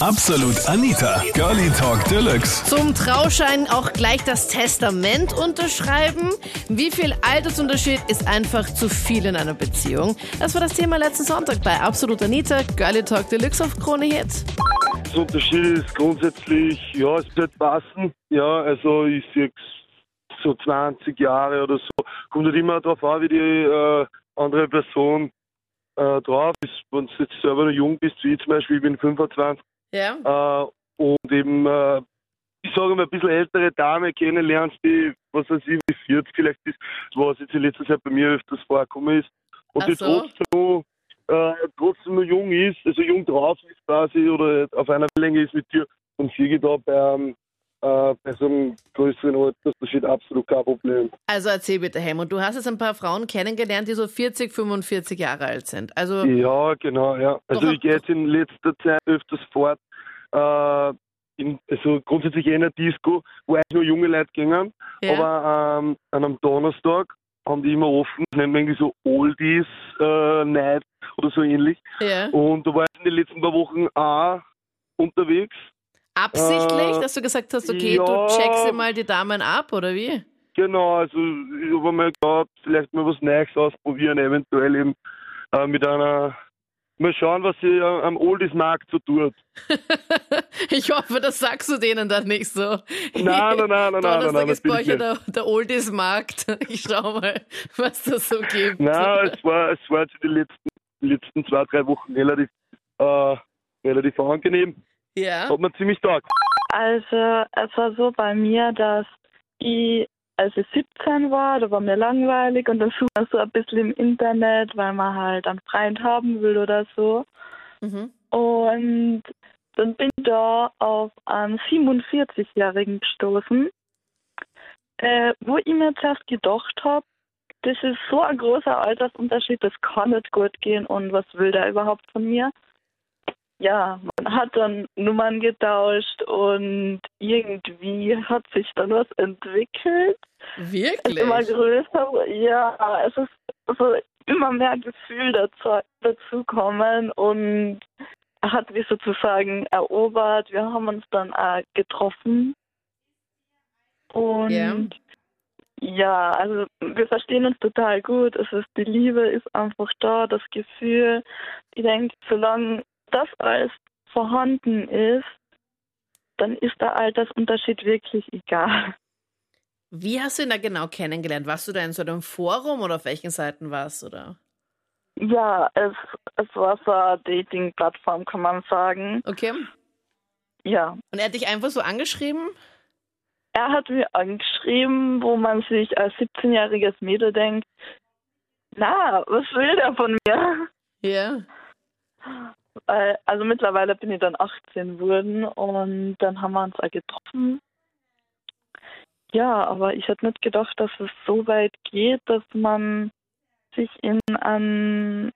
Absolut Anita, Girlie Talk Deluxe. Zum Trauschein auch gleich das Testament unterschreiben. Wie viel Altersunterschied ist einfach zu viel in einer Beziehung? Das war das Thema letzten Sonntag bei Absolut Anita, Girlie Talk Deluxe auf Krone Hit. Der Unterschied ist grundsätzlich, ja, es wird passen. Ja, also ich sehe so 20 Jahre oder so. Kommt halt immer darauf an, wie die äh, andere Person äh, drauf ist. Wenn du jetzt selber noch jung bist, wie ich zum Beispiel, ich bin 25, Ja? äh, und eben, äh, ich sage mal, ein bisschen ältere Dame kennenlernst, die, was weiß ich, wie 40 vielleicht ist, was jetzt in letzter Zeit bei mir öfters vorgekommen ist, und Ach die so. trotzdem noch, äh, trotzdem noch jung ist, also jung drauf ist quasi, oder auf einer Länge ist mit dir, und ich da bei, einem, äh, bei so einem größeren Altersunterschied absolut kein Problem. Also erzähl bitte, Helmut, du hast jetzt ein paar Frauen kennengelernt, die so 40, 45 Jahre alt sind. Also, Ja, genau, ja. Also ich gehe jetzt in letzter Zeit öfters fort, äh, in, also grundsätzlich eh in einer Disco, wo eigentlich nur junge Leute gingen, ja. aber ähm, an einem Donnerstag haben die immer offen, das nennt man irgendwie so Oldies äh, Night oder so ähnlich. ja. Und da war ich in den letzten paar Wochen auch unterwegs. Absichtlich, äh, dass du gesagt hast, okay, ja. du checkst mal die Damen ab, oder wie? Genau, also ich habe mir gedacht, vielleicht mal was Neues ausprobieren, eventuell eben äh, mit einer, mal schauen, was sie äh, am Oldies-Markt so tut. ich hoffe, das sagst du denen dann nicht so. Nein, nein, nein, nein, nein, Donnerstag nein, ist bei euch ja der, der Oldies-Markt. Ich schau mal, was das so gibt. Nein, es war, es war jetzt die letzten, die letzten zwei, drei Wochen relativ, äh, relativ angenehm. Ja? Hat mir ziemlich taugt. Also es war so bei mir, dass ich, als ich 17 war, da war mir langweilig und dann sucht man so ein bisschen im Internet, weil man halt einen Freund haben will oder so. Mhm. Und dann bin ich da auf einen 47-Jährigen gestoßen, äh, wo ich mir zuerst gedacht habe, das ist so ein großer Altersunterschied, das kann nicht gut gehen und was will der überhaupt von mir? Ja, man hat dann Nummern getauscht und irgendwie hat sich dann was entwickelt. Es Wirklich? ist immer größer, ja, es ist so immer mehr Gefühl dazu, dazukommen und er hat mich sozusagen erobert. Wir haben uns dann auch getroffen und Ja. ja, also wir verstehen uns total gut. Es ist die Liebe ist einfach da, das Gefühl. Ich denke, solange das alles vorhanden ist, dann ist der Altersunterschied wirklich egal. Wie hast du ihn da genau kennengelernt? Warst du da in so einem Forum oder auf welchen Seiten warst du da? Ja, es, es war so eine Dating-Plattform, kann man sagen. Okay. Ja, Und er hat dich einfach so angeschrieben? er hat mir angeschrieben, wo man sich als 17-jähriges Mädel denkt, na, was will der von mir? Ja. Äh, Also mittlerweile bin ich dann 18 geworden und dann haben wir uns auch getroffen. Ja, aber ich hätte nicht gedacht, dass es so weit geht, dass man sich in einen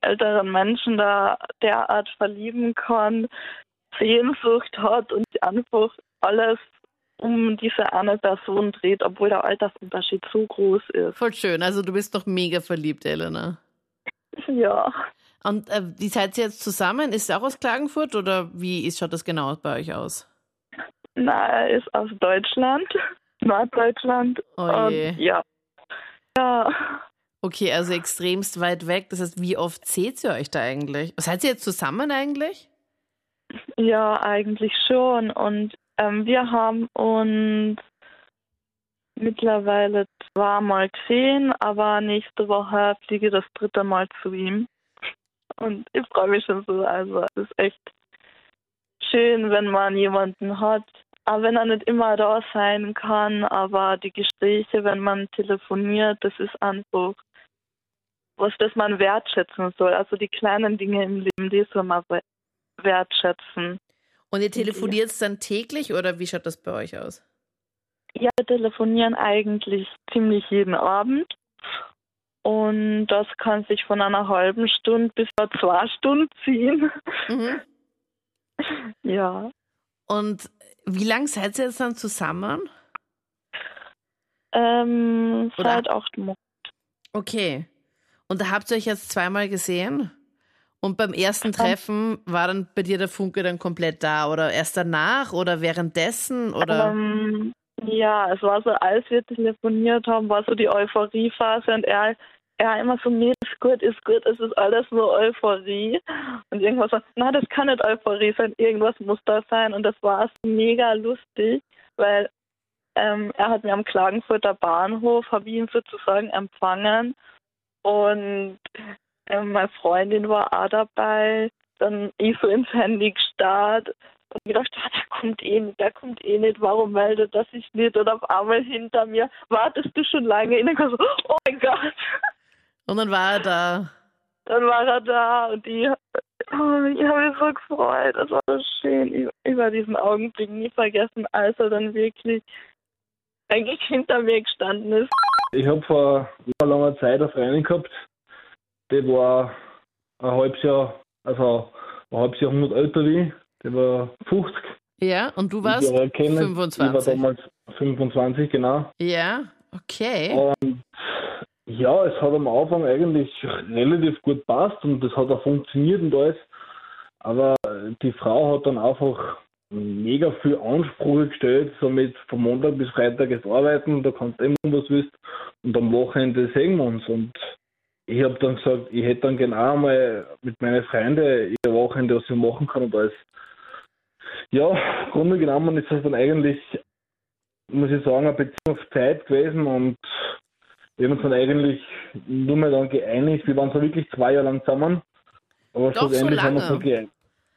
älteren Menschen da derart verlieben kann, Sehnsucht hat und einfach alles um diese eine Person dreht, obwohl der Altersunterschied so groß ist. Voll schön. Also du bist doch mega verliebt, Elena. Ja. Und äh, wie seid ihr jetzt zusammen? Ist er auch aus Klagenfurt oder wie ist, schaut das genau bei euch aus? Na, er ist aus Deutschland, Norddeutschland. Oh je. Und ja. Ja. Okay, also extremst weit weg. Das heißt, wie oft seht ihr euch da eigentlich? Seid ihr jetzt zusammen eigentlich? Ja, eigentlich schon. Und ähm, wir haben uns mittlerweile zweimal gesehen, aber nächste Woche fliege ich das dritte Mal zu ihm. Und ich freue mich schon so. Also es ist echt schön, wenn man jemanden hat. Aber wenn er nicht immer da sein kann, aber die Gespräche, wenn man telefoniert, das ist einfach was, das man wertschätzen soll. Also die kleinen Dinge im Leben, die soll man we- wertschätzen. Und ihr telefoniert dann täglich oder wie schaut das bei euch aus? Ja, wir telefonieren eigentlich ziemlich jeden Abend. Und das kann sich von einer halben Stunde bis zu zwei Stunden ziehen. Mhm. Ja. Und wie lange seid ihr jetzt dann zusammen? Ähm, Oder- seit acht Monaten. Okay. Und da habt ihr euch jetzt zweimal gesehen? Und beim ersten Treffen war dann bei dir der Funke dann komplett da oder erst danach oder währenddessen oder? Ähm, ja, es war so, als wir telefoniert haben, war so die Euphoriephase und er, er immer so, nee, ist gut, ist gut, es ist alles nur Euphorie. Und irgendwas so, na, das kann nicht Euphorie sein, irgendwas muss da sein. Und das war mega lustig, weil ähm, er hat mir am Klagenfurter Bahnhof, habe ich ihn sozusagen empfangen und ähm, meine Freundin war auch dabei. Dann ich so ins Handy gestarrt und gedacht, ah, der kommt eh nicht, der kommt eh nicht, warum meldet er sich nicht? Und auf einmal hinter mir, wartest du schon lange? Und dann kam so, oh mein Gott. Und dann war er da. Dann war er da und ich, oh, ich habe mich so gefreut. Das war so schön. Ich, ich werde diesen Augenblick nie vergessen, als er dann wirklich eigentlich hinter mir gestanden ist. Ich habe vor langer Zeit eine Freundin gehabt, die war ein halbes Jahr, also ein halbes Jahrhundert älter wie ich. Die war 50. Ja, und du warst Ich war kennen. 25. Ich war damals 25, genau. Ja, okay. Und ja, es hat am Anfang eigentlich relativ gut passt und das hat auch funktioniert und alles. Aber die Frau hat dann einfach mega viel Ansprüche gestellt, so mit von Montag bis Freitag ist arbeiten, da kannst du immer was willst und am Wochenende sehen wir uns. Und ich habe dann gesagt, ich hätte dann genau mal mit meinen Freunden ihr Wochenende, was ich machen kann und alles. Ja, im Grunde genommen ist das dann eigentlich, muss ich sagen, eine Beziehungszeit gewesen und wir haben uns dann eigentlich nur mehr dann geeinigt. Wir waren so wirklich zwei Jahre lang zusammen. Aber Doch, so schlussendlich haben wir uns dann geeinigt.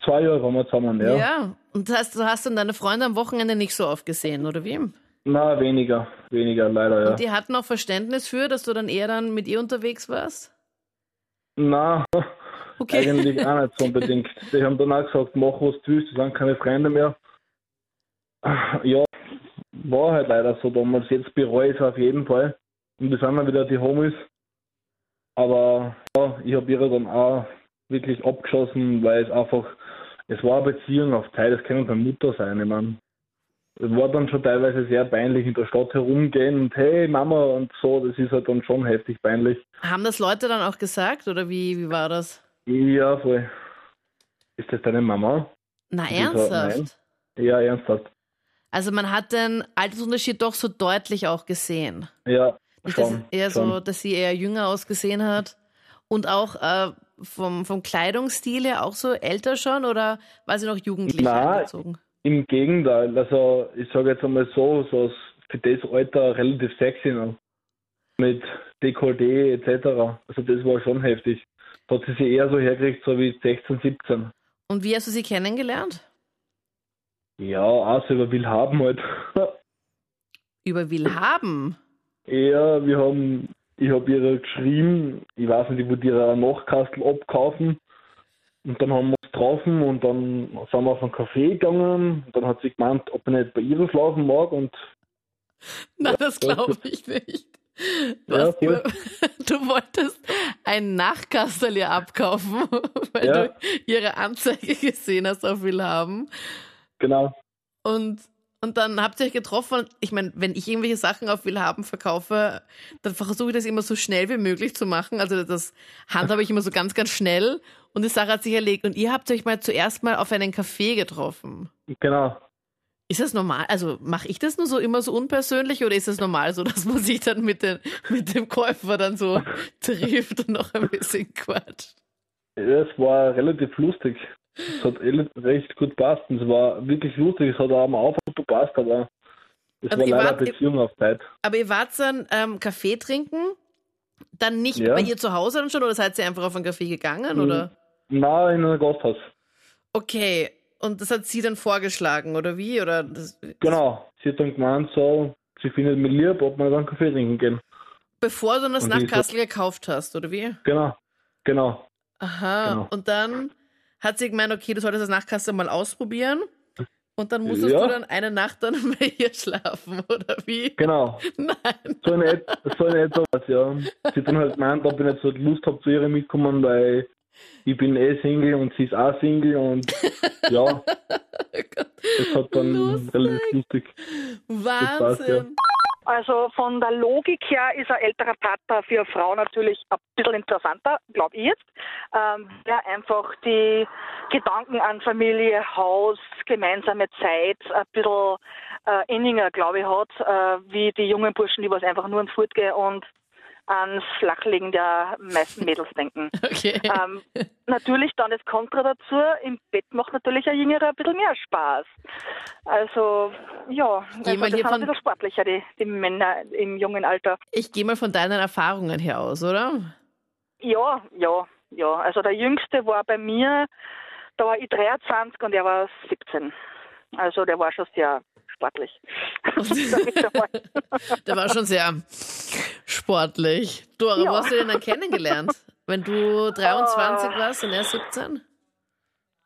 Zwei Jahre waren wir zusammen, ja. Ja. Und das heißt, du hast dann deine Freunde am Wochenende nicht so oft gesehen, oder wie? Na, weniger, weniger, leider, ja. Und die hatten auch Verständnis für, dass du dann eher dann mit ihr unterwegs warst? Na, Okay. eigentlich auch nicht so unbedingt. Die haben dann auch gesagt, mach was du willst, die sind keine Freunde mehr. Ja, war halt leider so damals. Jetzt bereue ich es auf jeden Fall. Und wir sind dann wieder die Homies. Aber ja, ich habe ihre dann auch wirklich abgeschossen, weil es einfach, es war eine Beziehung auf Zeit, es kann keine Mutter sein. Ich meine, es war dann schon teilweise sehr peinlich in der Stadt herumgehen und hey Mama und so, das ist halt dann schon heftig peinlich. Haben das Leute dann auch gesagt oder wie, wie war das? Ja, voll. Ist das deine Mama? Na, Die ernsthaft? Ja, ernsthaft. Also man hat den Altersunterschied doch so deutlich auch gesehen. Ja, Nicht, dass schon. eher schon. so, dass sie eher jünger ausgesehen hat. Und auch äh, vom, vom Kleidungsstil her auch so älter schon oder war sie noch jugendlich Nein. angezogen? Im Gegenteil, also ich sage jetzt einmal so, so für das Alter relativ sexy noch. Mit Dekolleté etc. Also das war schon heftig. Hat sie sich eher so hergekriegt, so wie 16, 17. Und wie hast du sie kennengelernt? Ja, auch so über Willhaben halt. Über Willhaben. Ja, wir haben, ich habe ihr geschrieben, ich weiß nicht, ich wollte ihre Nachkastel abkaufen. Und dann haben wir uns getroffen und dann sind wir auf einen Café gegangen. Und dann hat sie gemeint, ob ich nicht bei ihr schlafen mag. Und Na, das glaube ich nicht. Du, Ja, hast über, du wolltest ein Nachkastel ihr abkaufen, weil Ja. du ihre Anzeige gesehen hast auf Willhaben. genau, Und, und dann habt ihr euch getroffen. Ich meine, wenn ich irgendwelche Sachen auf Willhaben verkaufe, dann versuche ich das immer so schnell wie möglich zu machen. Also das handhabe ich immer so ganz, ganz schnell. Und die Sache hat sich erlegt. Und ihr habt euch mal zuerst mal auf einen Café getroffen. genau. Ist das normal? Also mache ich das nur so immer so unpersönlich oder ist das normal so, dass man sich dann mit, den, mit dem Käufer dann so trifft und noch ein bisschen quatscht? Es war relativ lustig. Es hat ele- recht gut gepasst. Und es war wirklich lustig. Es hat auch am Anfang gut gepasst, aber es Also war leider wart- Beziehung auf Zeit. Aber ihr wart dann ähm, Kaffee trinken, dann nicht Ja. bei ihr zu Hause dann schon oder seid ihr einfach auf ein Café gegangen Mhm. oder? Na, in einem Gasthaus. Okay, und das hat sie dann vorgeschlagen oder wie? Oder das, Genau. Sie hat dann gemeint, so, sie findet mich lieb, ob wir dann Kaffee trinken gehen. bevor du das Nachtkastel gekauft hast oder wie? Genau, genau. Aha, Genau. und dann hat sie gemeint, okay, du solltest das Nachtkastel mal ausprobieren. Und dann musstest Ja. du dann eine Nacht dann bei ihr schlafen, oder wie? Genau. Nein. So in, et so in etwa was, ja. Sie hat dann halt gemeint, ob ich nicht so Lust habe, zu ihr mitkommen, weil ich bin eh Single und sie ist auch Single und ja, das hat dann Lustig. relativ lustig. Wahnsinn. Also von der Logik her ist ein älterer Partner für eine Frau natürlich ein bisschen interessanter, glaube ich jetzt, ähm, der einfach die Gedanken an Familie, Haus, gemeinsame Zeit ein bisschen äh, inniger, glaube ich, hat, äh, wie die jungen Burschen, die was einfach nur ins Fortgehen und ans Flachlegen der meisten Mädels denken. Okay. Ähm, natürlich dann das Kontra dazu, im Bett macht natürlich ein Jüngerer ein bisschen mehr Spaß. Also, ja, also das sind ein bisschen sportlicher, die, die Männer im jungen Alter. Ich gehe mal von deinen Erfahrungen her aus, oder? Ja, ja, ja. Also der Jüngste war bei mir, da war ich 23 und er war 17. Also der war schon sehr sportlich. Der war schon sehr sportlich. Dora, wo Ja. hast du den dann kennengelernt? Wenn du 23 Oh. warst und er 17?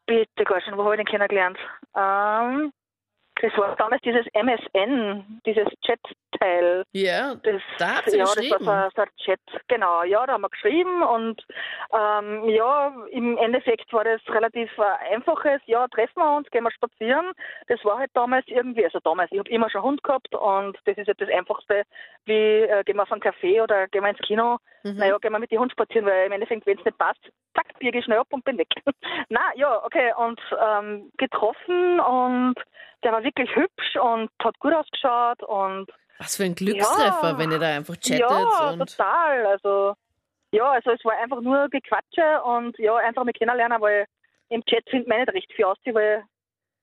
Bitte, schon, wo habe ich den kennengelernt? Ähm, das war damals dieses MSN, dieses Chat-Teil. Ja, Das, Da ja, geschrieben. das war so, so ein Chat, genau. Ja, da haben wir geschrieben und ähm, ja, im Endeffekt war das relativ äh, einfaches, ja, treffen wir uns, gehen wir spazieren. Das war halt damals irgendwie, also damals, ich habe immer schon Hund gehabt und das ist halt das Einfachste, wie äh, gehen wir auf einen Café oder gehen wir ins Kino. Mhm. Naja, gehen wir mit dem Hund spazieren, weil im Endeffekt, wenn es nicht passt, zack, biege ich schnell ab und bin weg. Na ja, okay, und ähm, getroffen und der war wirklich hübsch und hat gut ausgeschaut und Was für ein Glückstreffer, Ja. wenn ihr da einfach chattet ja, und. total. Also ja, also es war einfach nur Gequatsche und ja, einfach mal kennenlernen, weil im Chat findet man nicht recht viel aus, weil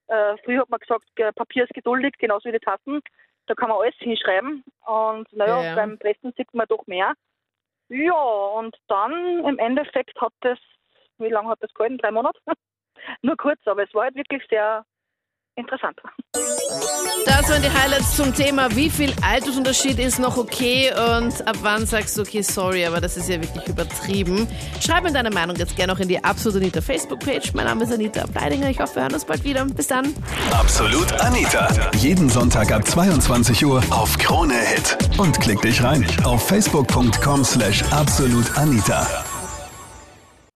äh, früher hat man gesagt, Papier ist geduldig, genauso wie die Tassen. Da kann man alles hinschreiben und naja, Ja, ja. beim Pressen sieht man doch mehr. Ja, und dann im Endeffekt hat das, wie lange hat das gehalten? Drei Monate? Nur kurz, aber es war halt wirklich sehr interessant. Das waren die Highlights zum Thema, wie viel Altersunterschied ist noch okay und ab wann sagst du, okay, sorry, aber das ist ja wirklich übertrieben. Schreib mir deine Meinung jetzt gerne auch in die Absolut Anita Facebook-Page. Mein Name ist Anita Bleidinger. Ich hoffe, wir hören uns bald wieder. Bis dann. Absolut Anita. Jeden Sonntag ab 22 Uhr auf Krone Hit. Und klick dich rein auf facebook.com slash absolutanita.